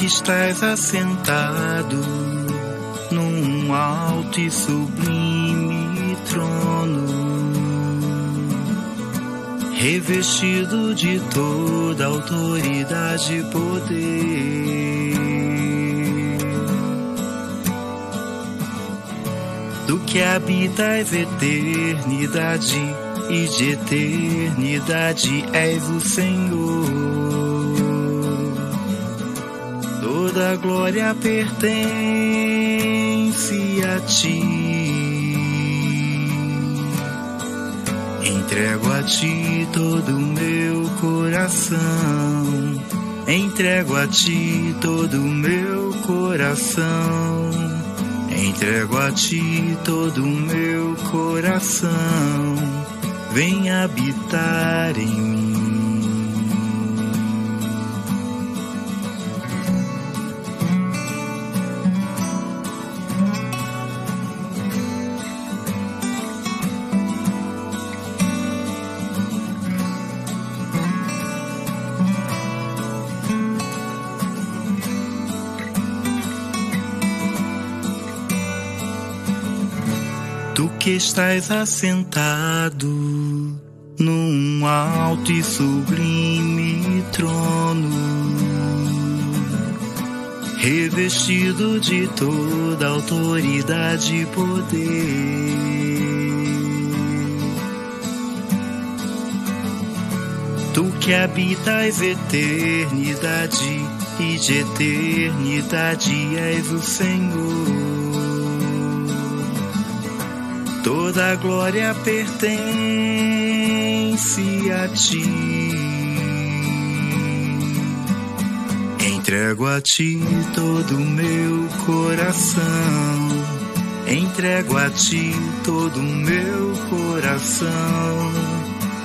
Que estás assentado num alto e sublime trono, revestido de toda autoridade e poder. Tu que habitas eternidade e de eternidade és o Senhor. Glória pertence a ti. Entrego a ti todo o meu coração. Entrego a ti todo o meu coração. Entrego a ti todo o meu coração. Vem habitar em mim. Estás assentado num alto e sublime trono, revestido de toda autoridade e poder. Tu que habitas eternidade e de eternidade és o Senhor. Toda glória pertence a ti. Entrego a ti todo o meu coração. Entrego a ti todo o meu coração.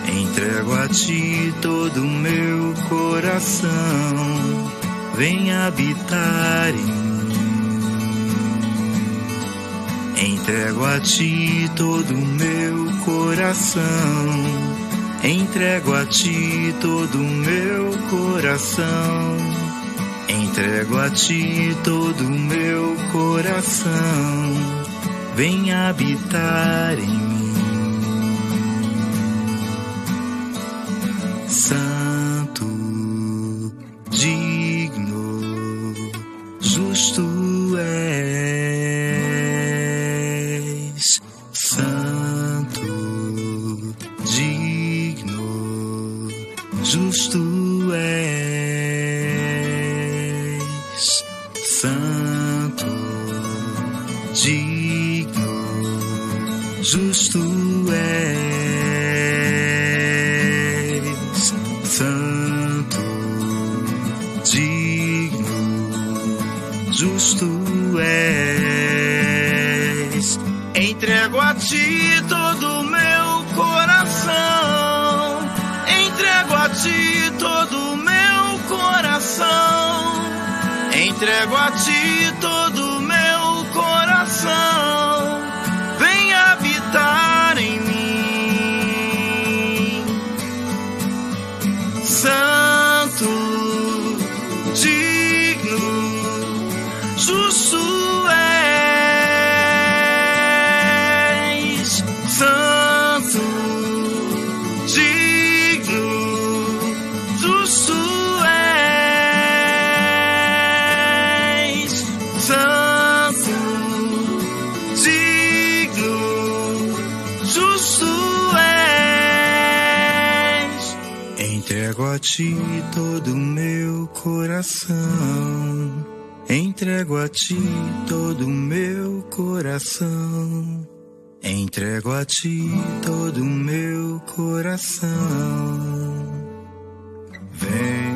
Entrego a ti todo o meu coração. Vem habitar em Entrego a ti todo o meu coração. Entrego a ti todo o meu coração. Entrego a ti todo o meu coração. Vem habitar em mim. Santo, justo é. Entrego a ti todo ti todo o meu coração. Entrego a ti todo o meu coração. Entrego a ti todo o meu coração. Vem.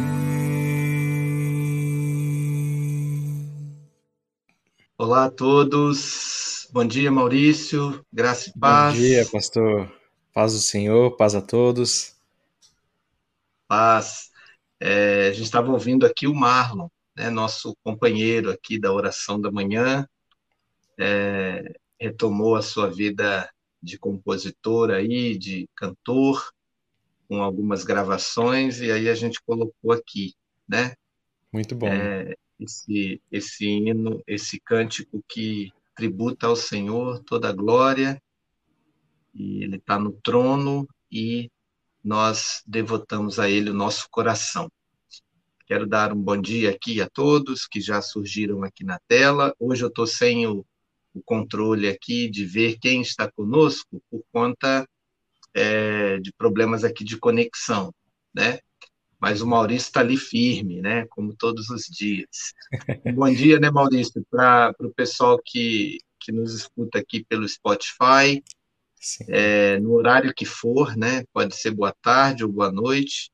Olá a todos. Bom dia, Maurício. Graça e paz. Bom dia, pastor. Paz do Senhor, paz a todos paz. É, a gente estava ouvindo aqui o Marlon, né, nosso companheiro aqui da oração da manhã, é, retomou a sua vida de compositor aí, de cantor, com algumas gravações, e aí a gente colocou aqui, né? Muito bom. É, esse, esse hino, esse cântico que tributa ao Senhor toda a glória, e Ele está no trono e nós devotamos a Ele o nosso coração. Quero dar um bom dia aqui a todos que já surgiram aqui na tela. Hoje eu estou sem o, o, controle aqui de ver quem está conosco por conta é, de problemas aqui de conexão, né? Mas o Maurício está ali firme, né? Como todos os dias. Um bom dia, né, Maurício, para o pessoal que, que nos escuta aqui pelo Spotify, é, no horário que for, né? Pode ser boa tarde ou boa noite.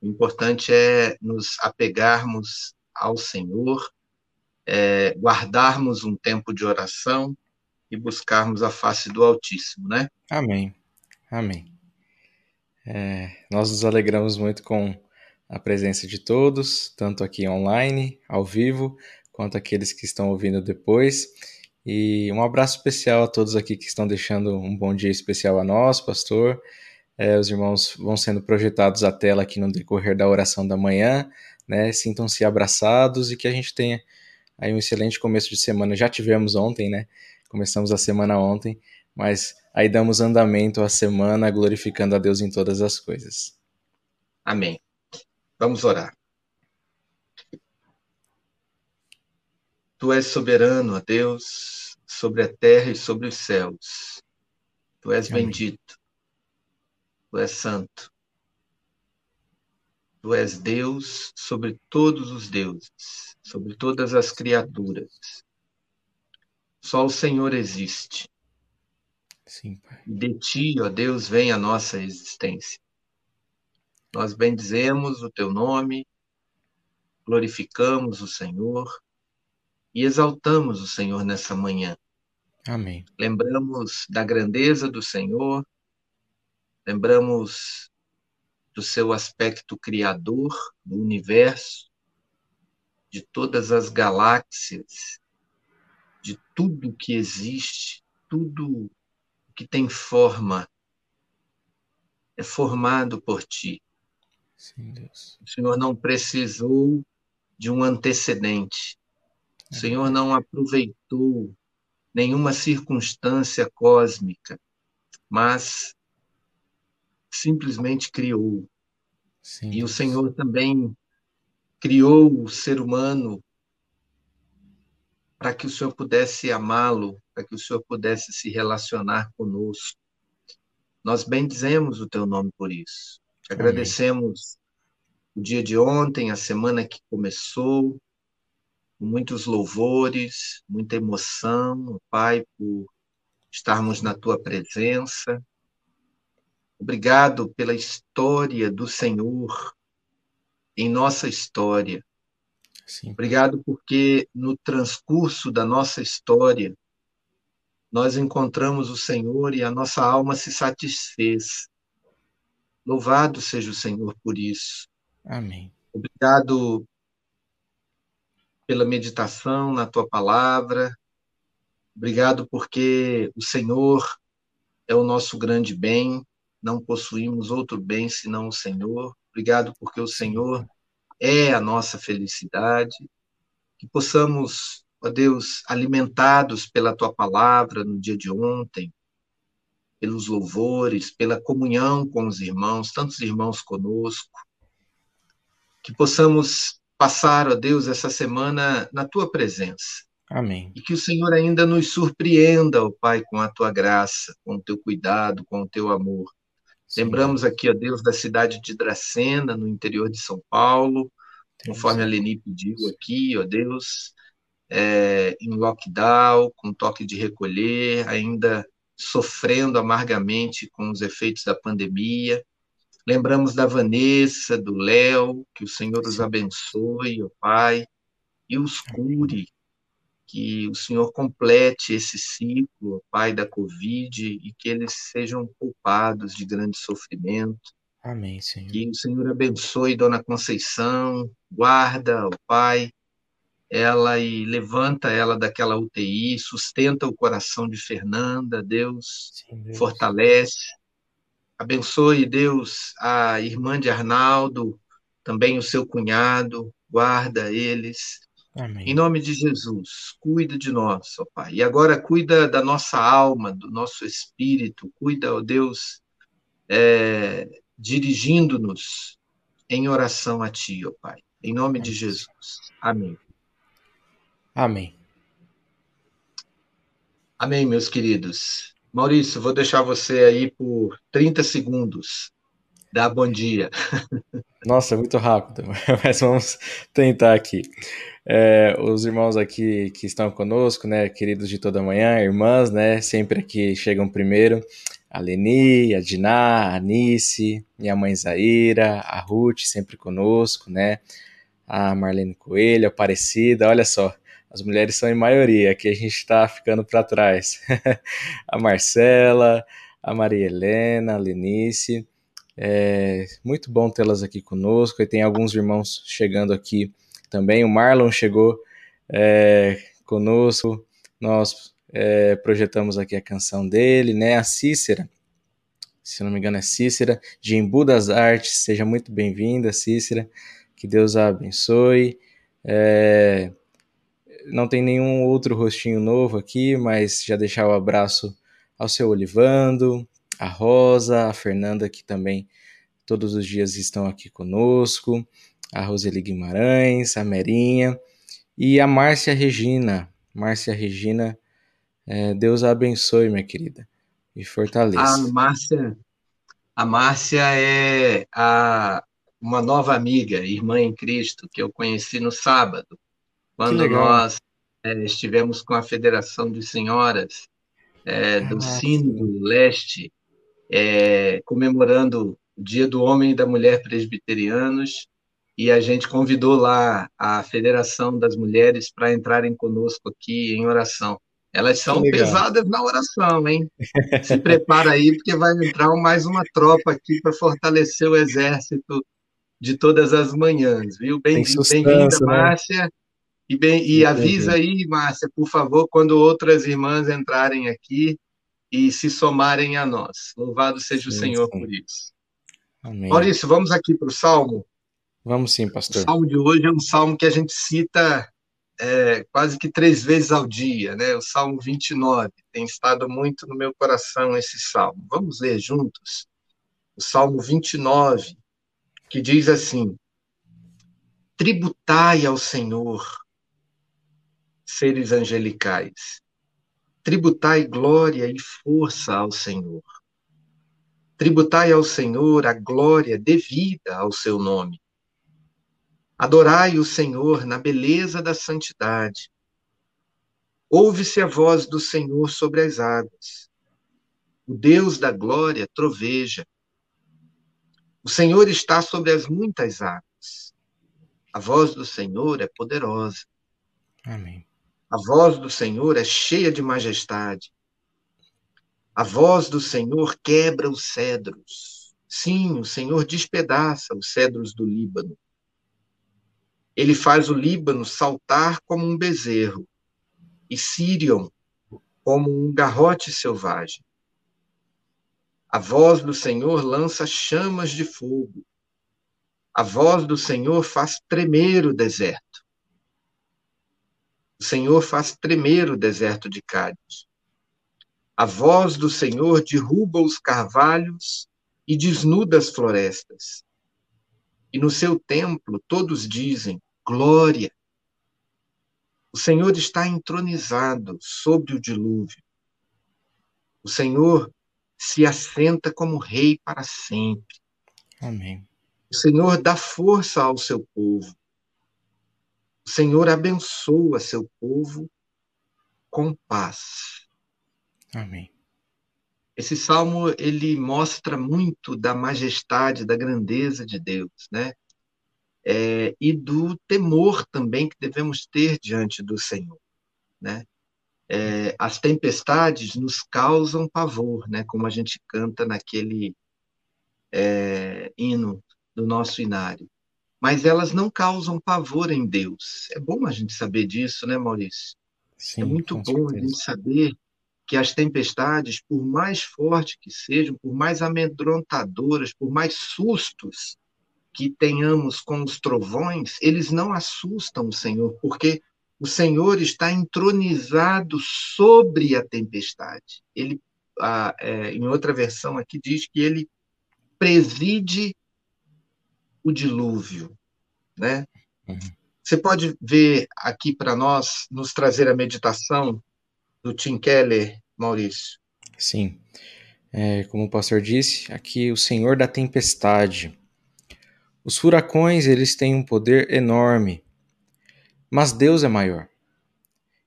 O importante é nos apegarmos ao Senhor, é, guardarmos um tempo de oração e buscarmos a face do Altíssimo, né? Amém. Amém. É, nós nos alegramos muito com a presença de todos, tanto aqui online, ao vivo, quanto aqueles que estão ouvindo depois. E um abraço especial a todos aqui que estão deixando um bom dia especial a nós, pastor. É, os irmãos vão sendo projetados à tela aqui no decorrer da oração da manhã, né? Sintam-se abraçados e que a gente tenha aí um excelente começo de semana. Já tivemos ontem, né? Começamos a semana ontem, mas aí damos andamento à semana glorificando a Deus em todas as coisas. Amém. Vamos orar. Tu és soberano, ó Deus, sobre a terra e sobre os céus. Tu és Amém. bendito. Tu és santo. Tu és Deus sobre todos os deuses, sobre todas as criaturas. Só o Senhor existe. Sim, Pai. De ti, ó Deus, vem a nossa existência. Nós bendizemos o teu nome, glorificamos o Senhor e exaltamos o Senhor nessa manhã. Amém. Lembramos da grandeza do Senhor, lembramos do seu aspecto criador do universo, de todas as galáxias, de tudo que existe, tudo que tem forma é formado por ti. Sim, Deus. O Senhor não precisou de um antecedente. O Senhor não aproveitou nenhuma circunstância cósmica, mas simplesmente criou. Sim, e o Senhor também criou o ser humano para que o Senhor pudesse amá-lo, para que o Senhor pudesse se relacionar conosco. Nós bendizemos o teu nome por isso. Agradecemos o dia de ontem, a semana que começou, com muitos louvores, muita emoção, Pai, por estarmos na tua presença. Obrigado pela história do Senhor em nossa história. Sim. Obrigado porque no transcurso da nossa história nós encontramos o Senhor e a nossa alma se satisfez. Louvado seja o Senhor por isso. Amém. Obrigado pela meditação na tua palavra. Obrigado porque o Senhor é o nosso grande bem, não possuímos outro bem senão o Senhor. Obrigado porque o Senhor é a nossa felicidade. Que possamos, ó Deus, alimentados pela tua palavra no dia de ontem, pelos louvores, pela comunhão com os irmãos, tantos irmãos conosco. Que possamos passar, ó Deus, essa semana na tua presença. Amém. E que o Senhor ainda nos surpreenda, ó Pai, com a tua graça, com o teu cuidado, com o teu amor. Sim. Lembramos aqui, ó Deus, da cidade de Dracena, no interior de São Paulo, conforme a Leni pediu aqui, ó Deus, é, em lockdown, com toque de recolher, ainda sofrendo amargamente com os efeitos da pandemia. Lembramos da Vanessa, do Léo, que o Senhor os abençoe, ó Pai, e os cure, que o Senhor complete esse ciclo, ó Pai, da Covid, e que eles sejam poupados de grande sofrimento. Amém, Senhor. Que o Senhor abençoe Dona Conceição, guarda, ó Pai, ela e levanta ela daquela UTI, sustenta o coração de Fernanda, Deus, Sim, Deus. fortalece. Abençoe, Deus, a irmã de Arnaldo, também o seu cunhado, guarda eles. Amém. Em nome de Jesus, cuida de nós, ó Pai. E agora cuida da nossa alma, do nosso espírito, cuida, ó Deus, é, dirigindo-nos em oração a Ti, ó Pai. Em nome de Jesus. Amém. Amém. Amém, meus queridos. Maurício, vou deixar você aí por 30 segundos. Dá bom dia. Nossa, é muito rápido, mas vamos tentar aqui. É, os irmãos aqui que estão conosco, né, queridos de toda manhã, irmãs, né, sempre aqui chegam primeiro. A Leni, a Diná, a Anice, minha mãe Zaira, a Ruth, sempre conosco, né, a Marlene Coelho, Aparecida, olha só, as mulheres são em maioria, aqui a gente está ficando para trás. a Marcela, a Maria Helena, a Lenice, é muito bom tê-las aqui conosco. E tem alguns irmãos chegando aqui também. O Marlon chegou é, conosco. Nós é, projetamos aqui a canção dele, né? A Cícera, se não me engano é Cícera, de Embu das Artes. Seja muito bem-vinda, Cícera. Que Deus a abençoe. É, não tem nenhum outro rostinho novo aqui, mas já deixar o abraço ao seu Olivando, a Rosa, a Fernanda, que também todos os dias estão aqui conosco, a Roseli Guimarães, a Merinha e a Márcia Regina. Márcia Regina, é, Deus a abençoe, minha querida, e fortaleça. A Márcia, a Márcia é a, uma nova amiga, irmã em Cristo, que eu conheci no sábado quando nós é, estivemos com a Federação de Senhoras é, do Sínodo Leste, é, comemorando o Dia do Homem e da Mulher Presbiterianos, e a gente convidou lá a Federação das Mulheres para entrarem conosco aqui em oração. Elas são pesadas na oração, hein? Se prepara aí, porque vai entrar mais uma tropa aqui para fortalecer o exército de todas as manhãs, viu? Bem-vinda, bem né? E, bem, e avisa aí, Márcia, por favor, quando outras irmãs entrarem aqui e se somarem a nós. Louvado seja sim, o Senhor sim. por isso. Amém. Maurício, vamos aqui para o Salmo? Vamos sim, pastor. O Salmo de hoje é um salmo que a gente cita é, quase que três vezes ao dia, né? O Salmo 29. Tem estado muito no meu coração esse salmo. Vamos ler juntos? O Salmo 29, que diz assim: Tributai ao Senhor seres angelicais. Tributai glória e força ao Senhor. Tributai ao Senhor a glória devida ao seu nome. Adorai o Senhor na beleza da santidade. Ouve-se a voz do Senhor sobre as águas. O Deus da glória troveja. O Senhor está sobre as muitas águas. A voz do Senhor é poderosa. Amém. A voz do Senhor é cheia de majestade. A voz do Senhor quebra os cedros. Sim, o Senhor despedaça os cedros do Líbano. Ele faz o Líbano saltar como um bezerro e Sírion como um garrote selvagem. A voz do Senhor lança chamas de fogo. A voz do Senhor faz tremer o deserto. O Senhor faz tremer o deserto de Cádiz. A voz do Senhor derruba os carvalhos e desnuda as florestas. E no seu templo todos dizem: glória. O Senhor está entronizado sobre o dilúvio. O Senhor se assenta como rei para sempre. Amém. O Senhor dá força ao seu povo. O Senhor abençoa seu povo com paz. Amém. Esse salmo ele mostra muito da majestade, da grandeza de Deus, né? É, e do temor também que devemos ter diante do Senhor, né? É, as tempestades nos causam pavor, né? Como a gente canta naquele é, hino do nosso inário mas elas não causam pavor em Deus. É bom a gente saber disso, né, Maurício? Sim, é muito bom certeza. a gente saber que as tempestades, por mais fortes que sejam, por mais amedrontadoras, por mais sustos que tenhamos com os trovões, eles não assustam o Senhor, porque o Senhor está entronizado sobre a tempestade. Ele, ah, é, em outra versão aqui, diz que ele preside o dilúvio, né? Uhum. Você pode ver aqui para nós, nos trazer a meditação do Tim Keller, Maurício? Sim. É, como o pastor disse, aqui o Senhor da tempestade. Os furacões, eles têm um poder enorme, mas Deus é maior.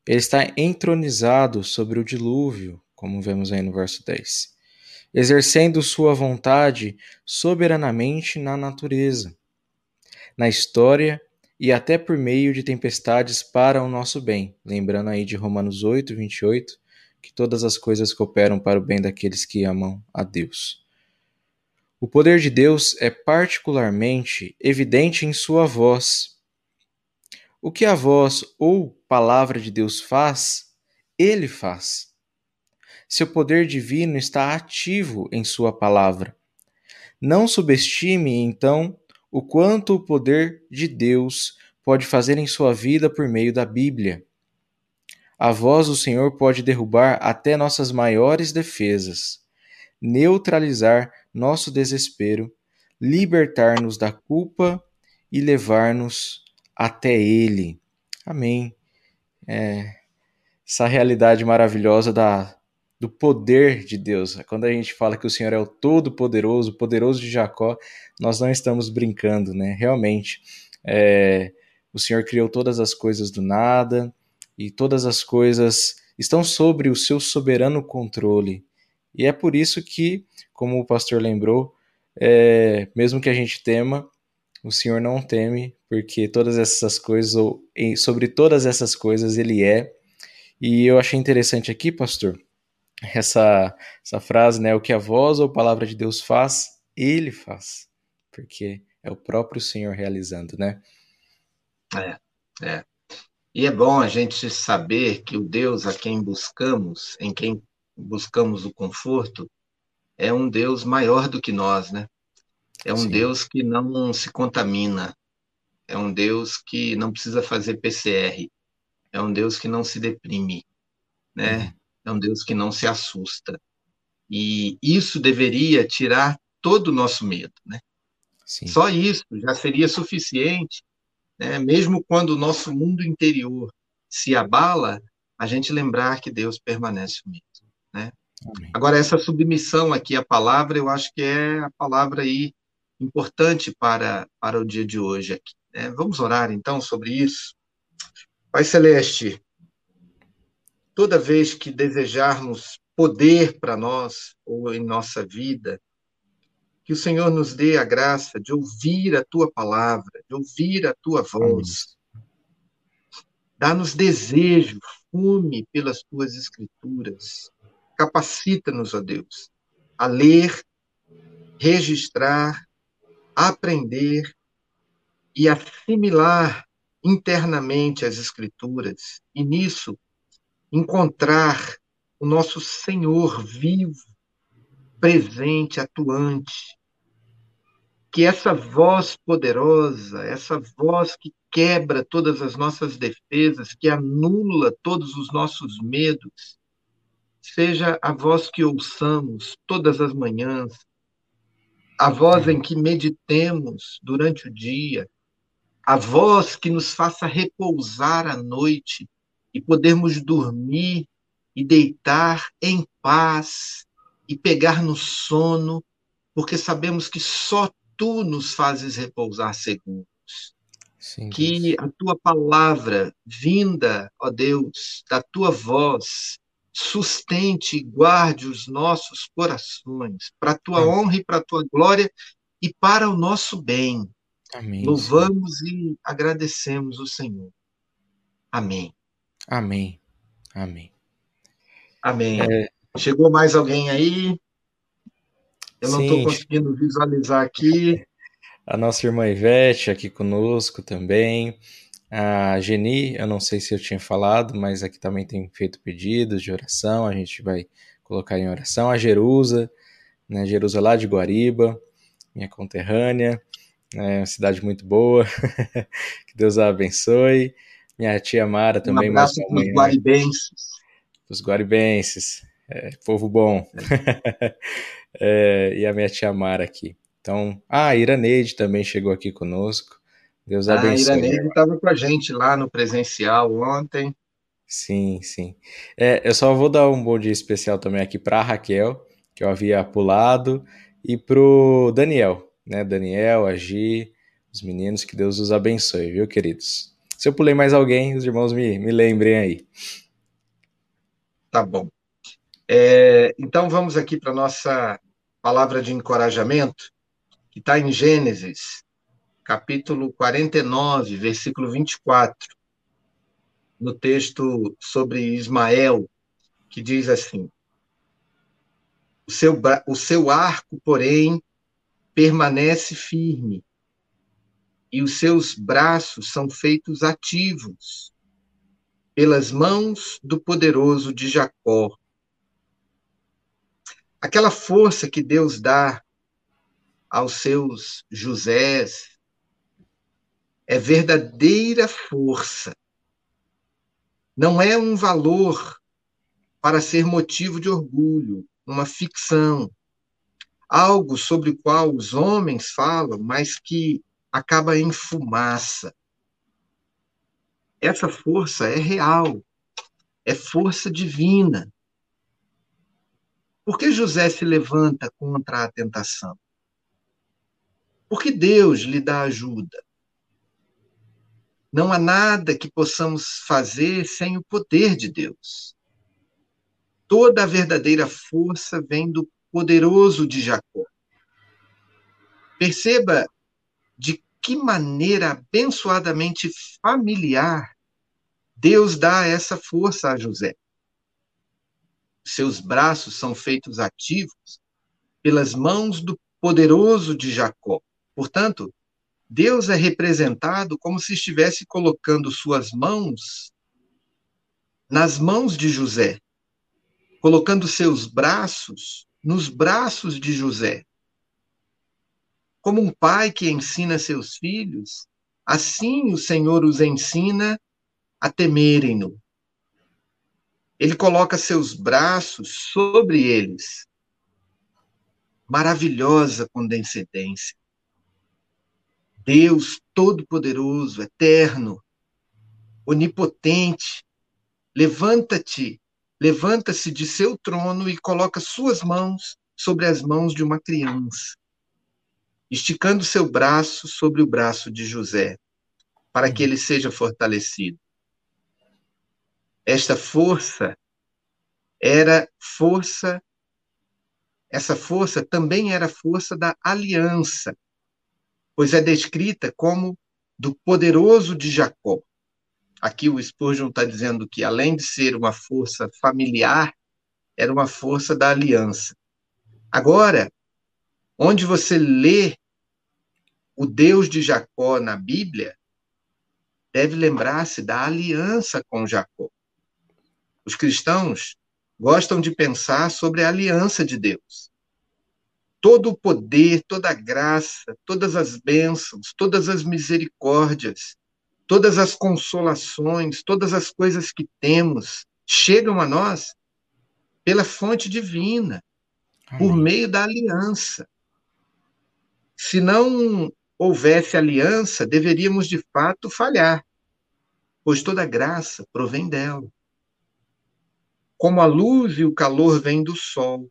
Ele está entronizado sobre o dilúvio, como vemos aí no verso 10, exercendo sua vontade soberanamente na natureza, na história e até por meio de tempestades para o nosso bem. Lembrando aí de Romanos 8, 28, que todas as coisas cooperam para o bem daqueles que amam a Deus. O poder de Deus é particularmente evidente em sua voz. O que a voz ou palavra de Deus faz, ele faz. Seu poder divino está ativo em sua palavra. Não subestime, então, o quanto o poder de Deus pode fazer em sua vida por meio da Bíblia. A voz do Senhor pode derrubar até nossas maiores defesas, neutralizar nosso desespero, libertar-nos da culpa e levar-nos até Ele. Amém. É, essa realidade maravilhosa da do poder de Deus. Quando a gente fala que o Senhor é o Todo-Poderoso, poderoso de Jacó, nós não estamos brincando, né? Realmente, é, o Senhor criou todas as coisas do nada e todas as coisas estão sobre o seu soberano controle. E é por isso que, como o pastor lembrou, é, mesmo que a gente tema, o Senhor não teme, porque todas essas coisas, ou sobre todas essas coisas, Ele é. E eu achei interessante aqui, pastor, essa, essa frase, né? O que a voz ou a palavra de Deus faz, ele faz. Porque é o próprio Senhor realizando, né? É, é. E é bom a gente saber que o Deus a quem buscamos, em quem buscamos o conforto, é um Deus maior do que nós, né? É um Sim. Deus que não se contamina, é um Deus que não precisa fazer PCR, é um Deus que não se deprime, né? Uhum é um Deus que não se assusta. E isso deveria tirar todo o nosso medo, né? Sim. Só isso já seria suficiente, né? mesmo quando o nosso mundo interior se abala, a gente lembrar que Deus permanece o mesmo, né? Agora, essa submissão aqui à palavra, eu acho que é a palavra aí importante para, para o dia de hoje aqui. Né? Vamos orar, então, sobre isso? Pai Celeste, toda vez que desejarmos poder para nós ou em nossa vida, que o Senhor nos dê a graça de ouvir a tua palavra, de ouvir a tua voz. Dá-nos desejo, fume pelas tuas escrituras. Capacita-nos, ó Deus, a ler, registrar, aprender e assimilar internamente as escrituras. E nisso encontrar o nosso Senhor vivo, presente, atuante. Que essa voz poderosa, essa voz que quebra todas as nossas defesas, que anula todos os nossos medos, seja a voz que ouçamos todas as manhãs, a voz em que meditemos durante o dia, a voz que nos faça repousar à noite e podermos dormir e deitar em paz e pegar no sono, porque sabemos que só tu nos fazes repousar seguros. Sim, que a tua palavra, vinda, ó Deus, da tua voz, sustente e guarde os nossos corações, para a tua honra e para a tua glória e para o nosso bem. Amém. Louvamos e agradecemos o Senhor. Amém. Amém. Amém. Amém. É... Chegou mais alguém aí? Eu não estou conseguindo visualizar aqui. A nossa irmã Ivete aqui conosco também. A Geni, eu não sei se eu tinha falado, mas aqui também tem feito pedidos de oração, a gente vai colocar em oração. A Jerusa, né, Jerusa lá de Guariba, minha conterrânea. é uma cidade muito boa. que Deus a abençoe. Minha tia Mara também. Um abraço para os guaribenses. Os guaribenses. É, povo bom. É, e a minha tia Mara aqui. Então, ah, a Iraneide também chegou aqui conosco. Deus ah, abençoe. A Iraneide estava com a gente lá no presencial ontem. Sim, sim. É, eu só vou dar um bom dia especial também aqui para a Raquel, que eu havia pulado, e para o Daniel, né? Daniel, a Gi, os meninos, que Deus os abençoe, viu, queridos? Se eu pulei mais alguém, os irmãos me, me lembrem aí. Tá bom. É, então vamos aqui para a nossa palavra de encorajamento, que está em Gênesis, capítulo 49, versículo 24, no texto sobre Ismael, que diz assim: o seu, o seu arco, porém, permanece firme, e os seus braços são feitos ativos pelas mãos do poderoso de Jacó. Aquela força que Deus dá aos seus Josés é verdadeira força. Não é um valor para ser motivo de orgulho, uma ficção, algo sobre o qual os homens falam, mas que acaba em fumaça. Essa força é real, é força divina. Por que José se levanta contra a tentação? Porque Deus lhe dá ajuda. Não há nada que possamos fazer sem o poder de Deus. Toda a verdadeira força vem do poderoso de Jacó. Perceba de que maneira abençoadamente familiar Deus dá essa força a José. Seus braços são feitos ativos pelas mãos do poderoso de Jacó. Portanto, Deus é representado como se estivesse colocando suas mãos nas mãos de José, colocando seus braços nos braços de José. Como um pai que ensina seus filhos, assim o Senhor os ensina a temerem-no. Ele coloca seus braços sobre eles. Maravilhosa condescendência. Deus Todo-Poderoso, Eterno, Onipotente, levanta-te, levanta-se de seu trono e coloca suas mãos sobre as mãos de uma criança, esticando seu braço sobre o braço de José, para que ele seja fortalecido. Esta força era força, essa força também era força da aliança pois é descrita como do poderoso de Jacó. Aqui o Spurgeon está dizendo que, além de ser uma força familiar, era uma força da aliança. Agora, onde você lê o Deus de Jacó na Bíblia, deve lembrar-se da aliança com Jacó. Os cristãos gostam de pensar sobre a aliança de Deus todo o poder, toda a graça, todas as bênçãos, todas as misericórdias, todas as consolações, todas as coisas que temos chegam a nós pela fonte divina, por meio da aliança. Se não houvesse aliança, deveríamos de fato falhar, pois toda graça provém dela. Como a luz e o calor vêm do sol,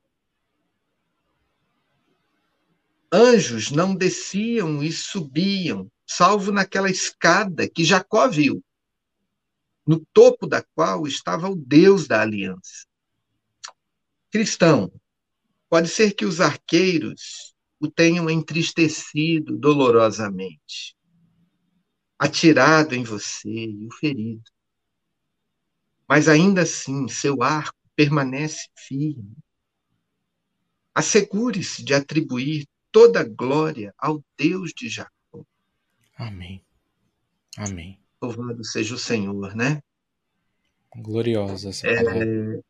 anjos não desciam e subiam, salvo naquela escada que Jacó viu, no topo da qual estava o Deus da aliança. Cristão, pode ser que os arqueiros o tenham entristecido dolorosamente, atirado em você e o ferido. Mas ainda assim, seu arco permanece firme. Assegure-se de atribuir toda glória ao Deus de Jacó. Amém. Amém. Louvado seja o Senhor, né? Gloriosa essa é...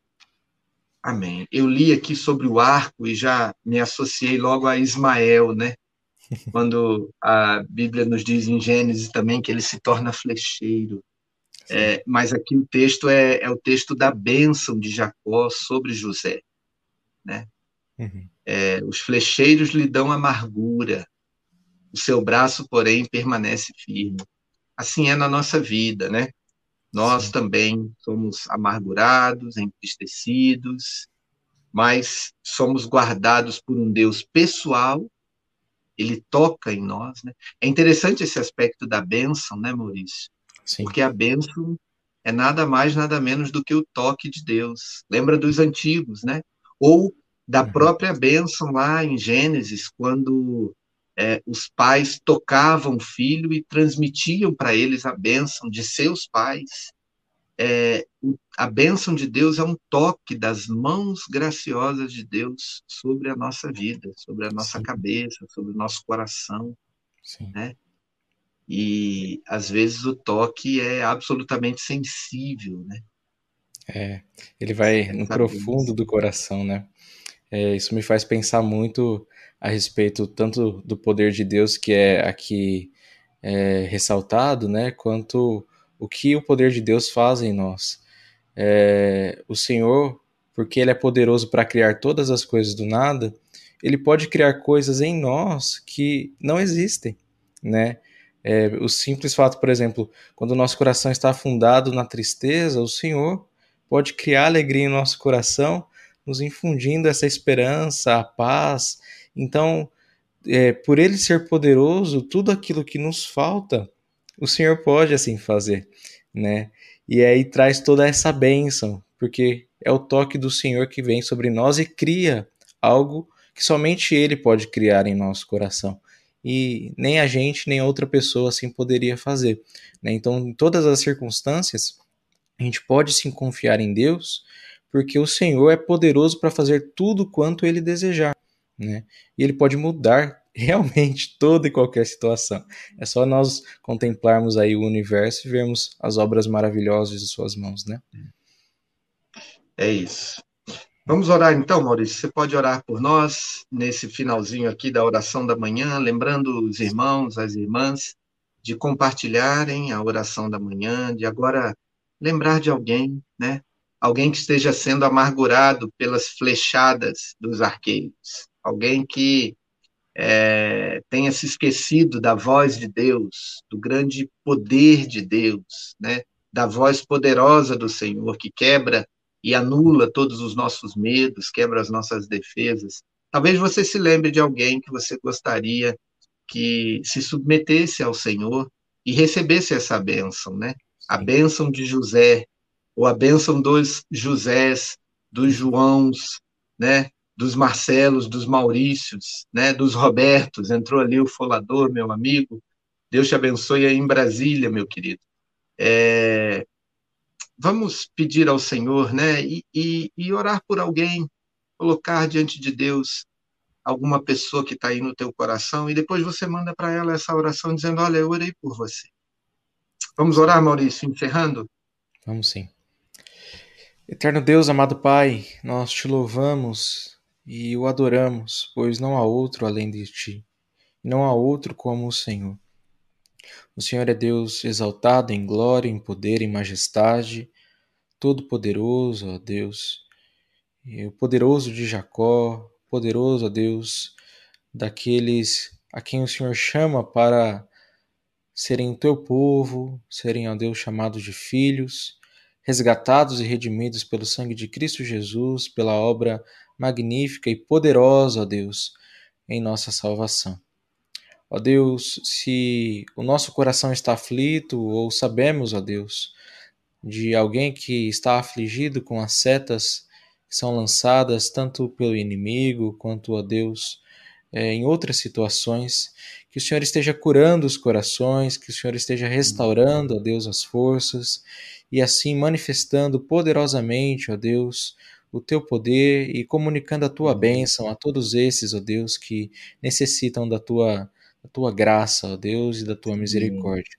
Amém. Eu li aqui sobre o arco e já me associei logo a Ismael, né? quando a Bíblia nos diz em Gênesis também que ele se torna flecheiro. É, mas aqui o texto é, é, o texto da bênção de Jacó sobre José. Né? Uhum. É, os flecheiros lhe dão amargura, o seu braço, porém, permanece firme. Assim é na nossa vida, né? Nós Sim. também somos amargurados, entristecidos, mas somos guardados por um Deus pessoal, ele toca em nós. Né? É interessante esse aspecto da bênção, né, Maurício? Sim. Porque a bênção é nada mais, nada menos do que o toque de Deus. Lembra dos antigos, né? Ou da uhum. própria bênção lá em Gênesis, quando é, os pais tocavam o filho e transmitiam para eles a bênção de seus pais é, a bênção de Deus é um toque das mãos graciosas de Deus sobre a nossa vida, sobre a nossa Sim. cabeça, sobre o nosso coração, Sim. né? E às vezes o toque é absolutamente sensível, né? É, ele vai no profundo do coração, né? É, isso me faz pensar muito a respeito tanto do poder de Deus que é aqui é, ressaltado, né? Quanto o que o poder de Deus faz em nós. É, o Senhor, porque Ele é poderoso para criar todas as coisas do nada, Ele pode criar coisas em nós que não existem, né? É, o simples fato, por exemplo, quando o nosso coração está afundado na tristeza, o Senhor pode criar alegria em nosso coração, nos infundindo essa esperança, a paz. Então, é, por Ele ser poderoso, tudo aquilo que nos falta o Senhor pode assim fazer, né? E aí traz toda essa bênção, porque é o toque do Senhor que vem sobre nós e cria algo que somente Ele pode criar em nosso coração. E nem a gente, nem outra pessoa assim poderia fazer. Né? Então, em todas as circunstâncias, a gente pode sim confiar em Deus, porque o Senhor é poderoso para fazer tudo quanto Ele desejar. Né? E Ele pode mudar realmente toda e qualquer situação. É só nós contemplarmos aí o universo e vermos as obras maravilhosas de suas mãos, né? É isso. Vamos orar então, Maurício. Você pode orar por nós nesse finalzinho aqui da oração da manhã, lembrando os irmãos, as irmãs, de compartilharem a oração da manhã, de agora lembrar de alguém, né? Alguém que esteja sendo amargurado pelas flechadas dos arqueiros, alguém que é, tenha se esquecido da voz de Deus, do grande poder de Deus, né? da voz poderosa do Senhor que quebra e anula todos os nossos medos, quebra as nossas defesas. Talvez você se lembre de alguém que você gostaria que se submetesse ao Senhor e recebesse essa bênção, né? A bênção de José, ou a bênção dos Josés, dos Joãos, né? dos Marcelos, dos Maurícios, né, dos Robertos, entrou ali o Folador, meu amigo. Deus te abençoe aí em Brasília, meu querido. É, vamos pedir ao Senhor, né, e, e, e, orar por alguém, colocar diante de Deus alguma pessoa que está aí no teu coração e depois você manda para ela essa oração dizendo, olha, eu orei por você. Vamos orar, Maurício, encerrando? Vamos sim. Eterno Deus, amado Pai, nós te louvamos e o adoramos, pois não há outro além de ti, não há outro como o Senhor. O Senhor é Deus exaltado em glória, em poder, em majestade, todo-poderoso, ó Deus, o poderoso de Jacó, poderoso, ó Deus, daqueles a quem o Senhor chama para serem o teu povo, serem, ó Deus, chamados de filhos, resgatados e redimidos pelo sangue de Cristo Jesus, pela obra magnífica e poderosa, ó Deus, em nossa salvação. Ó Deus, se o nosso coração está aflito ou sabemos, ó Deus, de alguém que está afligido com as setas que são lançadas tanto pelo inimigo quanto, ó Deus, é, em outras situações, que o Senhor esteja curando os corações, que o Senhor esteja restaurando, ó Deus, as forças e assim manifestando poderosamente, ó Deus, o teu poder e comunicando a tua bênção a todos esses, ó Deus, que necessitam da tua, da tua graça, ó Deus, e da tua misericórdia.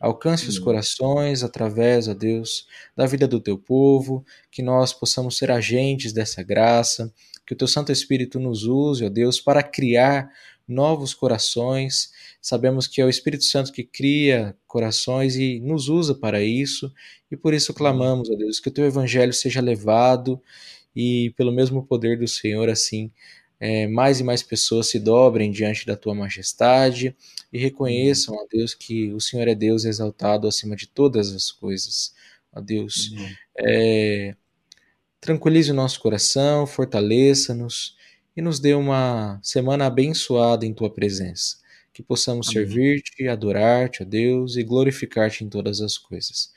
Alcance os corações através, ó Deus, da vida do teu povo, que nós possamos ser agentes dessa graça, que o teu Santo Espírito nos use, ó Deus, para criar novos corações. Sabemos que é o Espírito Santo que cria corações e nos usa para isso, e por isso clamamos, ó Deus, que o teu evangelho seja levado e pelo mesmo poder do Senhor, assim, é, mais e mais pessoas se dobrem diante da tua majestade e reconheçam, ó Deus, que o Senhor é Deus exaltado acima de todas as coisas. Ó Deus, é, tranquilize o nosso coração, fortaleça-nos e nos dê uma semana abençoada em tua presença. Que possamos servir-te, adorar-te, ó Deus, e glorificar-te em todas as coisas.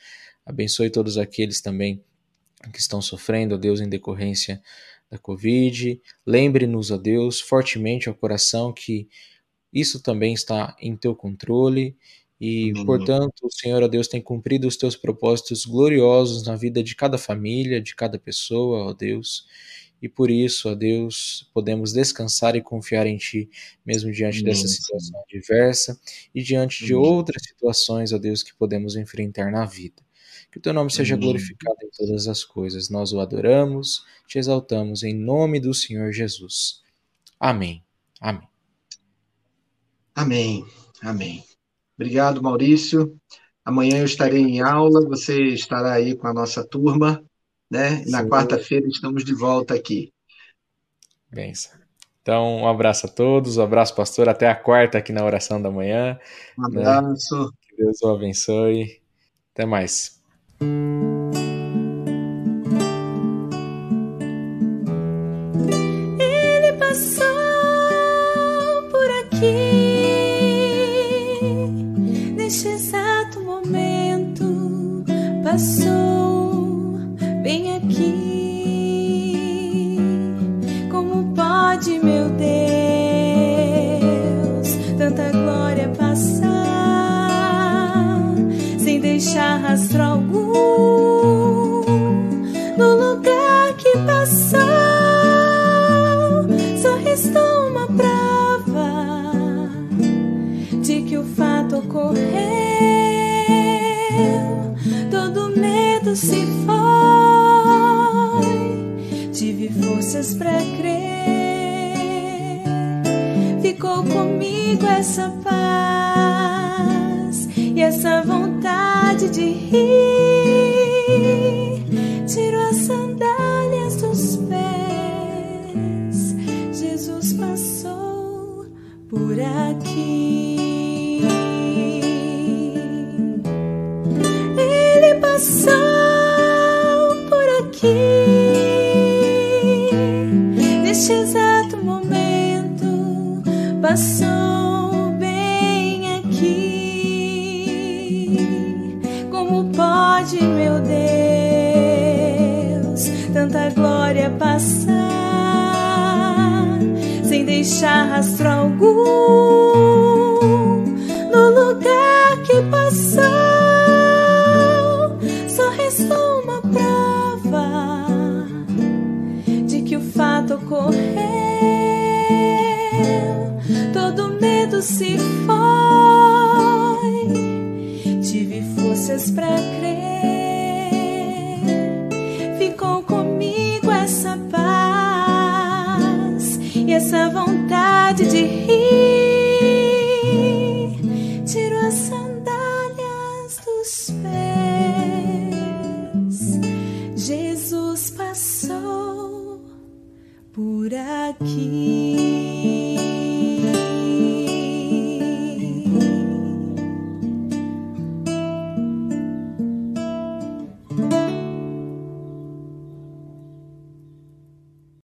Abençoe todos aqueles também que estão sofrendo, ó Deus, em decorrência da Covid. Lembre-nos, ó Deus, fortemente ao coração que isso também está em teu controle e, Amém. portanto, o Senhor, ó Deus, tem cumprido os teus propósitos gloriosos na vida de cada família, de cada pessoa, ó Deus. E por isso, ó Deus, podemos descansar e confiar em Ti, mesmo diante Amém. dessa situação adversa e diante de outras situações, ó Deus, que podemos enfrentar na vida. Que o teu nome seja glorificado em todas as coisas. Nós o adoramos, te exaltamos em nome do Senhor Jesus. Amém. Amém. Amém. Amém. Obrigado, Maurício. Amanhã eu estarei em aula, você estará aí com a nossa turma, né? E na quarta-feira estamos de volta aqui. Benção. Então, um abraço a todos, um abraço, pastor. Até a quarta aqui na oração da manhã. Um né? abraço. Né? Que Deus o abençoe. Até mais. Ele passou por aqui neste exato momento. Passou deixar sem deixar rastro algum no lugar que passou? ocorreu, todo medo se foi. Tive forças para